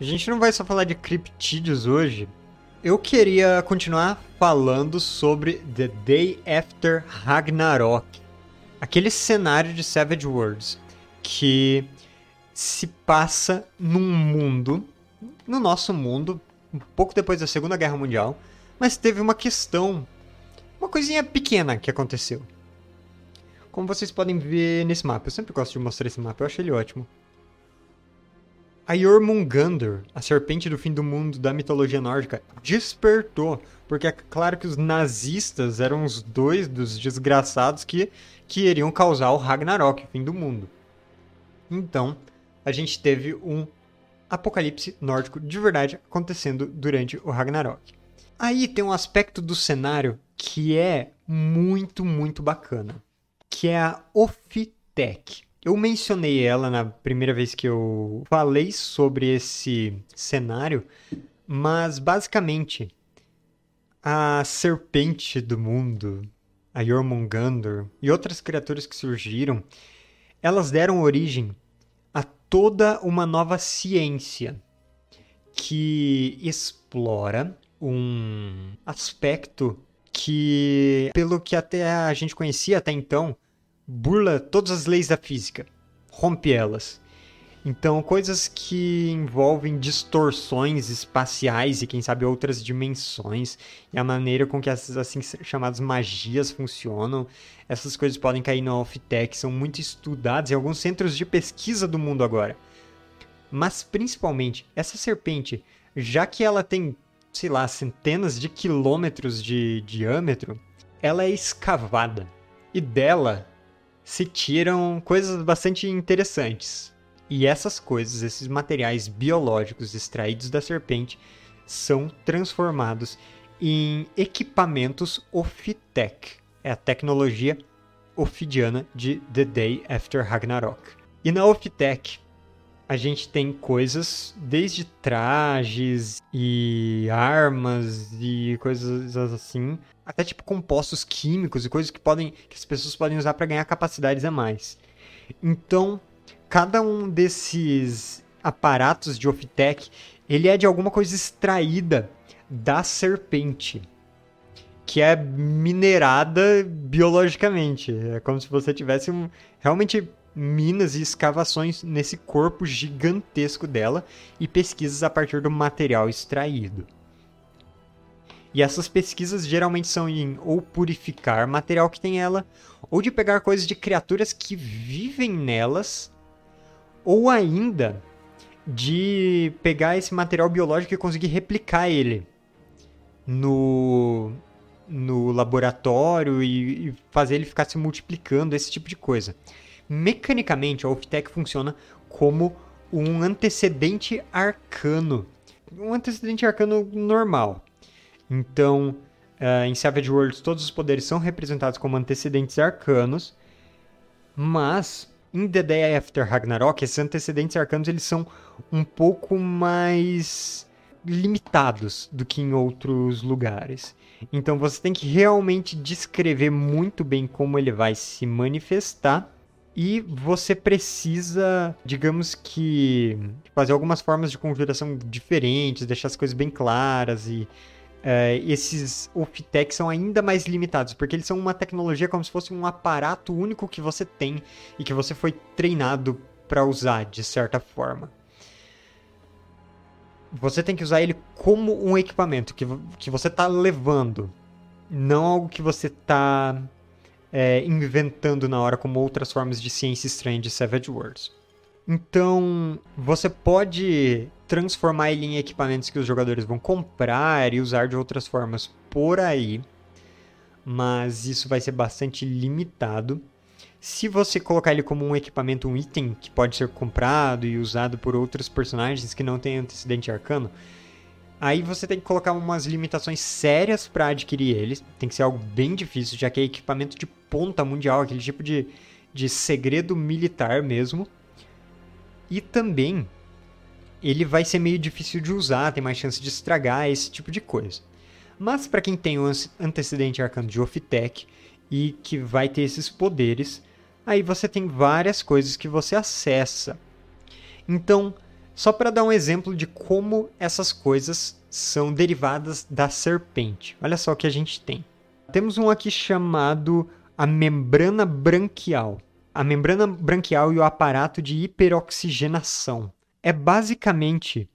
A gente não vai só falar de criptídeos hoje. Eu queria continuar falando sobre The Day After Ragnarok. Aquele cenário de Savage Worlds que se passa num mundo, no nosso mundo, um pouco depois da Segunda Guerra Mundial, mas teve uma questão, uma coisinha pequena que aconteceu. Como vocês podem ver nesse mapa, eu sempre gosto de mostrar esse mapa, eu acho ele ótimo. A Jormungandr, a serpente do fim do mundo da mitologia nórdica, despertou, porque é claro que os nazistas eram os dois dos desgraçados que, que iriam causar o Ragnarok, o fim do mundo. Então, a gente teve um apocalipse nórdico de verdade acontecendo durante o Ragnarok. Aí tem um aspecto do cenário que é muito, muito bacana, que é a Ophitec. Eu mencionei ela na primeira vez que eu falei sobre esse cenário, mas basicamente a serpente do mundo, a Jormungandr e outras criaturas que surgiram, elas deram origem a toda uma nova ciência que explora um aspecto que, pelo que até a gente conhecia até então, burla todas as leis da física, rompe elas. Então, coisas que envolvem distorções espaciais e, quem sabe, outras dimensões, e a maneira com que essas assim chamadas magias funcionam, essas coisas podem cair no Off-Tech, são muito estudadas em alguns centros de pesquisa do mundo agora. Mas, principalmente, essa serpente, já que ela tem, sei lá, centenas de quilômetros de diâmetro, ela é escavada. E dela se tiram coisas bastante interessantes. E essas coisas, esses materiais biológicos extraídos da serpente, são transformados em equipamentos Ophitec. É a tecnologia ofidiana de The Day After Ragnarok. E na Ophitec, a gente tem coisas desde trajes e armas e coisas assim, até tipo compostos químicos e coisas que podem que as pessoas podem usar para ganhar capacidades a mais. Então, cada um desses aparatos de Oftech, ele é de alguma coisa extraída da serpente, que é minerada biologicamente. É como se você tivesse um, realmente minas e escavações nesse corpo gigantesco dela e pesquisas a partir do material extraído. E essas pesquisas geralmente são em ou purificar material que tem ela, ou de pegar coisas de criaturas que vivem nelas, ou ainda de pegar esse material biológico e conseguir replicar ele no, no laboratório e, e fazer ele ficar se multiplicando, esse tipo de coisa. Mecanicamente, a Oftec funciona como um antecedente arcano. Um antecedente arcano normal. Então, uh, em Savage Worlds, todos os poderes são representados como antecedentes arcanos, mas em The Day After Ragnarok, esses antecedentes arcanos eles são um pouco mais limitados do que em outros lugares. Então você tem que realmente descrever muito bem como ele vai se manifestar e você precisa, digamos que, fazer algumas formas de conjuração diferentes, deixar as coisas bem claras e uh, esses Optech são ainda mais limitados, porque eles são uma tecnologia como se fosse um aparato único que você tem e que você foi treinado para usar de certa forma. Você tem que usar ele como um equipamento que, que você está levando, não algo que você está é, inventando na hora como outras formas de ciência estranha de Savage Worlds. Então, você pode transformar ele em equipamentos que os jogadores vão comprar e usar de outras formas por aí, mas isso vai ser bastante limitado. Se você colocar ele como um equipamento, um item que pode ser comprado e usado por outros personagens que não têm antecedente arcano, Aí você tem que colocar umas limitações sérias para adquirir eles. Tem que ser algo bem difícil, já que é equipamento de ponta mundial, aquele tipo de, de segredo militar mesmo. E também ele vai ser meio difícil de usar, tem mais chance de estragar, esse tipo de coisa. Mas para quem tem o antecedente arcano de Ophitec e que vai ter esses poderes, aí você tem várias coisas que você acessa. Então, Só para dar um exemplo de como essas coisas são derivadas da serpente. Olha só o que a gente tem. Temos um aqui chamado a membrana branquial. A membrana branquial e o aparato de hiperoxigenação. É basicamente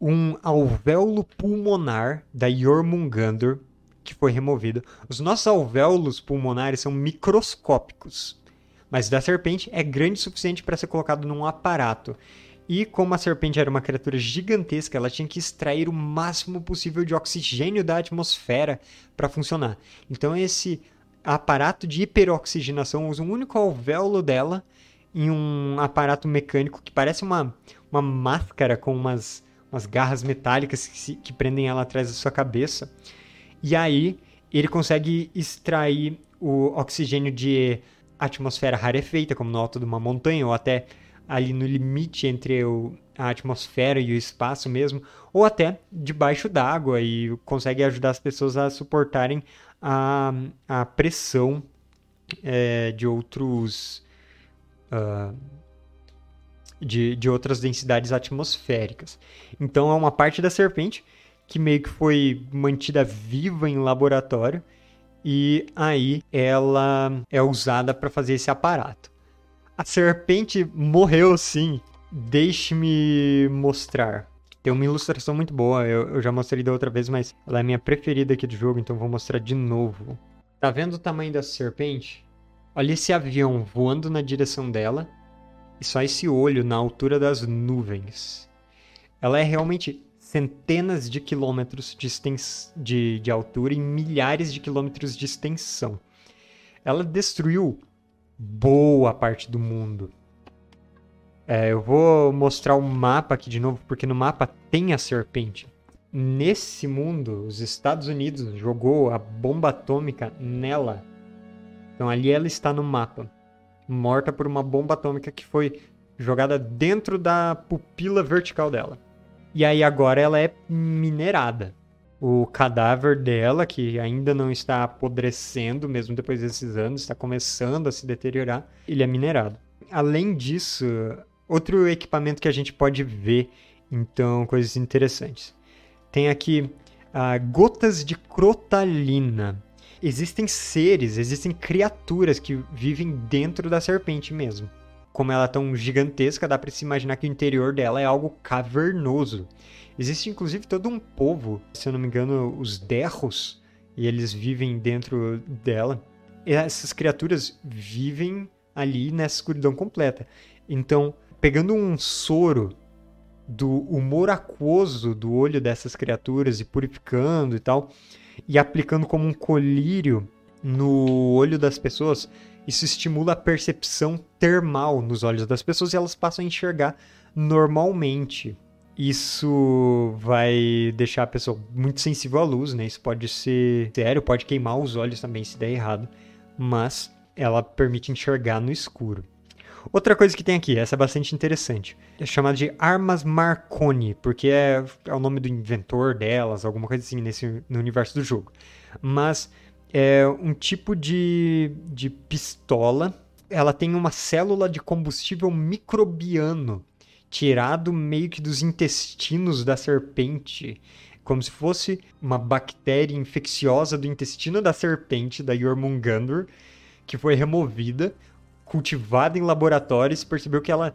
um alvéolo pulmonar da Jormungandr que foi removido. Os nossos alvéolos pulmonares são microscópicos, mas da serpente é grande o suficiente para ser colocado num aparato. E como a serpente era uma criatura gigantesca, ela tinha que extrair o máximo possível de oxigênio da atmosfera para funcionar. Então esse aparato de hiperoxigenação usa um único alvéolo dela em um aparato mecânico que parece uma, uma máscara com umas, umas garras metálicas que, se, que prendem ela atrás da sua cabeça. E aí ele consegue extrair o oxigênio de atmosfera rarefeita, como no alto de uma montanha, ou até ali no limite entre o, a atmosfera e o espaço mesmo, ou até debaixo d'água e consegue ajudar as pessoas a suportarem a, a pressão é, de outros. Uh, de, de outras densidades atmosféricas. Então é uma parte da serpente que meio que foi mantida viva em laboratório e aí ela é usada para fazer esse aparato. A serpente morreu sim. Deixe-me mostrar. Tem uma ilustração muito boa, eu, eu, já mostrei da outra vez, mas ela é minha preferida aqui do jogo, então vou mostrar de novo. Tá vendo o tamanho da serpente? Olha esse avião voando na direção dela e só esse olho na altura das nuvens. Ela é realmente centenas de quilômetros de, de, de altura e milhares de quilômetros de extensão. Ela destruiu boa parte do mundo. É, eu vou mostrar o mapa aqui de novo, porque no mapa tem a serpente. Nesse mundo, os Estados Unidos jogou a bomba atômica nela. Então ali ela está no mapa, morta por uma bomba atômica que foi jogada dentro da pupila vertical dela. E aí agora ela é minerada o cadáver dela, que ainda não está apodrecendo, mesmo depois desses anos, está começando a se deteriorar, ele é minerado. Além disso, outro equipamento que a gente pode ver, então, coisas interessantes. Tem aqui uh, gotas de crotalina. Existem seres, existem criaturas que vivem dentro da serpente mesmo. Como ela é tão gigantesca, dá para se imaginar que o interior dela é algo cavernoso. Existe inclusive todo um povo, se eu não me engano, os Derros, e eles vivem dentro dela. E essas criaturas vivem ali nessa escuridão completa. Então, pegando um soro do humor aquoso do olho dessas criaturas e purificando e tal, e aplicando como um colírio no olho das pessoas, isso estimula a percepção termal nos olhos das pessoas e elas passam a enxergar normalmente isso vai deixar a pessoa muito sensível à luz, né? Isso pode ser sério, pode queimar os olhos também se der errado, mas ela permite enxergar no escuro. Outra coisa que tem aqui, essa é bastante interessante, é chamada de armas Marconi, porque é, é o nome do inventor delas, alguma coisa assim nesse, no universo do jogo. Mas é um tipo de, de pistola, ela tem uma célula de combustível microbiano tirado meio que dos intestinos da serpente, como se fosse uma bactéria infecciosa do intestino da serpente, da Jormungandr, que foi removida, cultivada em laboratórios, percebeu que ela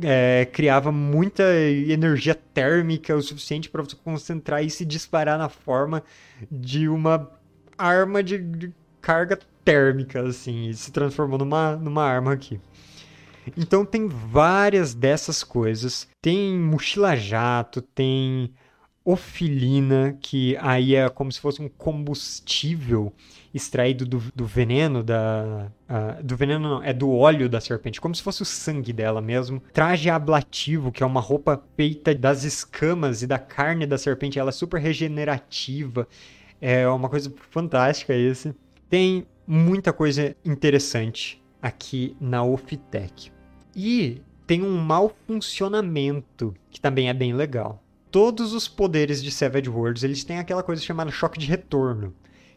é, criava muita energia térmica o suficiente para você concentrar e se disparar na forma de uma arma de, de carga térmica, assim, e se transformou numa, numa arma aqui. Então tem várias dessas coisas. Tem mochila jato, tem ofilina, que aí é como se fosse um combustível extraído do, do veneno da. Uh, do veneno não, é do óleo da serpente, como se fosse o sangue dela mesmo. Traje ablativo, que é uma roupa feita das escamas e da carne da serpente, ela é super regenerativa. É uma coisa fantástica esse. Tem muita coisa interessante aqui na Ofitec. E tem um mau funcionamento, que também é bem legal. Todos os poderes de Savage Worlds, eles têm aquela coisa chamada choque de retorno,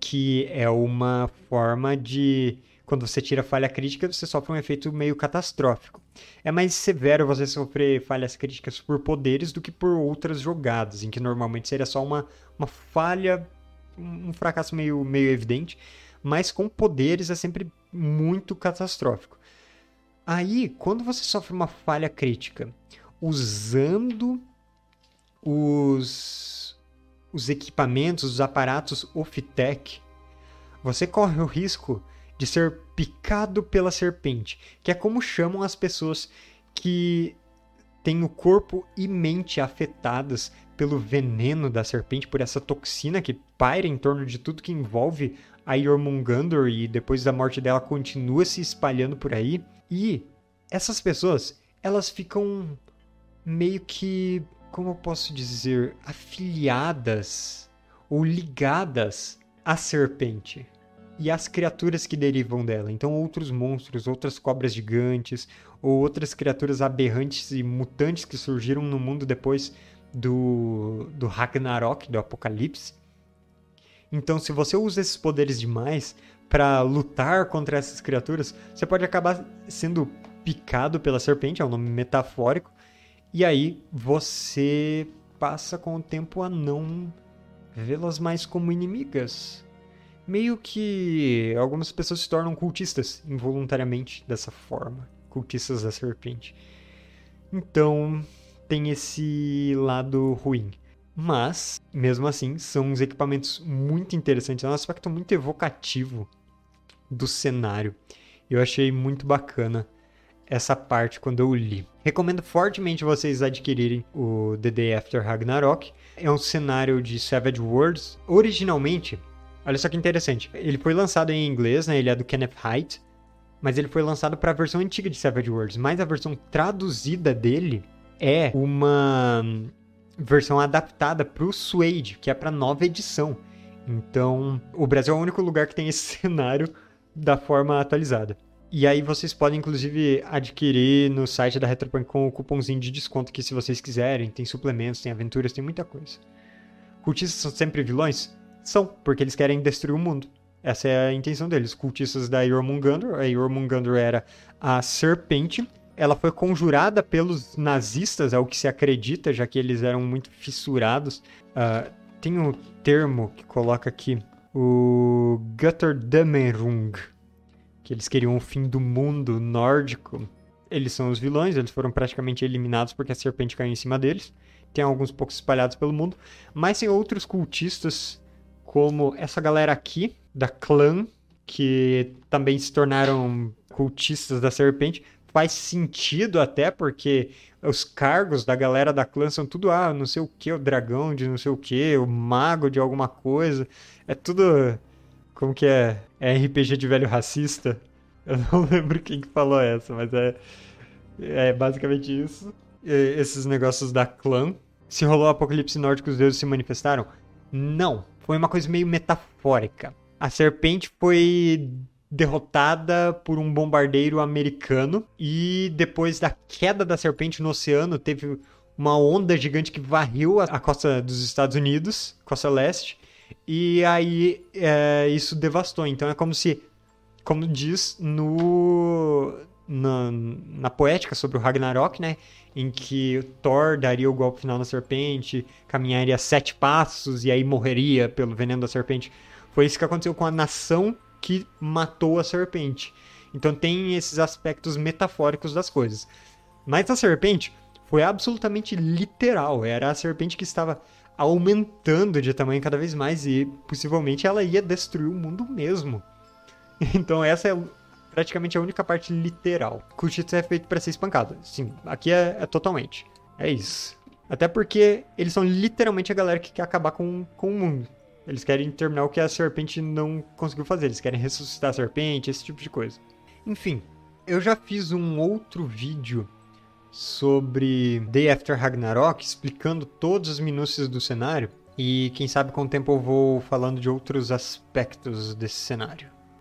que é uma forma de quando você tira falha crítica, você sofre um efeito meio catastrófico. É mais severo você sofrer falhas críticas por poderes do que por outras jogadas, em que normalmente seria só uma, uma falha, um fracasso meio, meio evidente, mas com poderes é sempre muito catastrófico. Aí, quando você sofre uma falha crítica usando os, os equipamentos, os aparatos off-tech, você corre o risco de ser picado pela serpente, que é como chamam as pessoas que têm o corpo e mente afetadas pelo veneno da serpente, por essa toxina que paira em torno de tudo que envolve a Jormungandr e depois da morte dela continua se espalhando por aí. E essas pessoas, elas ficam meio que, como eu posso dizer, afiliadas ou ligadas à serpente e às criaturas que derivam dela. Então, outros monstros, outras cobras gigantes, ou outras criaturas aberrantes e mutantes que surgiram no mundo depois do, do Ragnarok, do Apocalipse. Então, se você usa esses poderes demais para lutar contra essas criaturas, você pode acabar sendo picado pela serpente, é um nome metafórico, e aí você passa com o tempo a não vê-las mais como inimigas meio que algumas pessoas se tornam cultistas involuntariamente dessa forma cultistas da serpente. Então, tem esse lado ruim. Mas, mesmo assim, são uns equipamentos muito interessantes. É um aspecto muito evocativo do cenário. Eu achei muito bacana essa parte quando eu li. Recomendo fortemente vocês adquirirem o The Day After Ragnarok. É um cenário de Savage Worlds. Originalmente, Olha só que interessante. Ele foi lançado em inglês, né? Ele é do Kenneth Haidt, mas ele foi lançado para a versão antiga de Savage Worlds. Mas a versão traduzida dele é uma versão adaptada para o Suede, que é para nova edição. Então, o Brasil é o único lugar que tem esse cenário da forma atualizada. E aí vocês podem inclusive adquirir no site da Retropunk com o cupomzinho de desconto que se vocês quiserem, tem suplementos, tem aventuras, tem muita coisa. Cultistas são sempre vilões? São, porque eles querem destruir o mundo. Essa é a intenção deles. Cultistas da Jormungandr. A Jormungandr era a serpente. Ela foi conjurada pelos nazistas, é o que se acredita, já que eles eram muito fissurados. Uh, tem um termo que coloca aqui, o Götterdämmerung, que eles queriam o fim do mundo nórdico. Eles são os vilões, eles foram praticamente eliminados porque a serpente caiu em cima deles. Tem alguns poucos espalhados pelo mundo, mas tem outros cultistas como essa galera aqui, da clã, que também se tornaram cultistas da serpente. Faz sentido até, porque os cargos da galera da clã são tudo, ah, não sei o que, o dragão de não sei o que, o mago de alguma coisa. É tudo. Como que é? É RPG de velho racista? Eu não lembro quem que falou essa, mas é. É basicamente isso. E esses negócios da clã. Se rolou o apocalipse nórdico, os deuses se manifestaram? Não foi uma coisa meio metafórica. A serpente foi derrotada por um bombardeiro americano e depois da queda da serpente no oceano teve uma onda gigante que varreu a costa dos Estados Unidos, costa leste, e aí é, isso devastou. Então é como se, como diz no na, na poética sobre o Ragnarok, né? Em que Thor daria o golpe final na serpente, caminharia sete passos e aí morreria pelo veneno da serpente. Foi isso que aconteceu com a nação que matou a serpente. Então tem esses aspectos metafóricos das coisas. Mas a serpente foi absolutamente literal. Era a serpente que estava aumentando de tamanho cada vez mais e possivelmente ela ia destruir o mundo mesmo. Então essa é praticamente a única parte literal. Kushitsu é feito para ser espancado. Sim, aqui é, é, totalmente. É isso. Até porque eles são literalmente a galera que quer acabar com, com o mundo. Eles querem terminar o que a serpente não conseguiu fazer. Eles querem ressuscitar a serpente, esse tipo de coisa. Enfim, eu já fiz um outro vídeo sobre Day After Ragnarok, explicando todas as minúcias do cenário. E quem sabe com o tempo eu vou falando de outros aspectos desse cenário.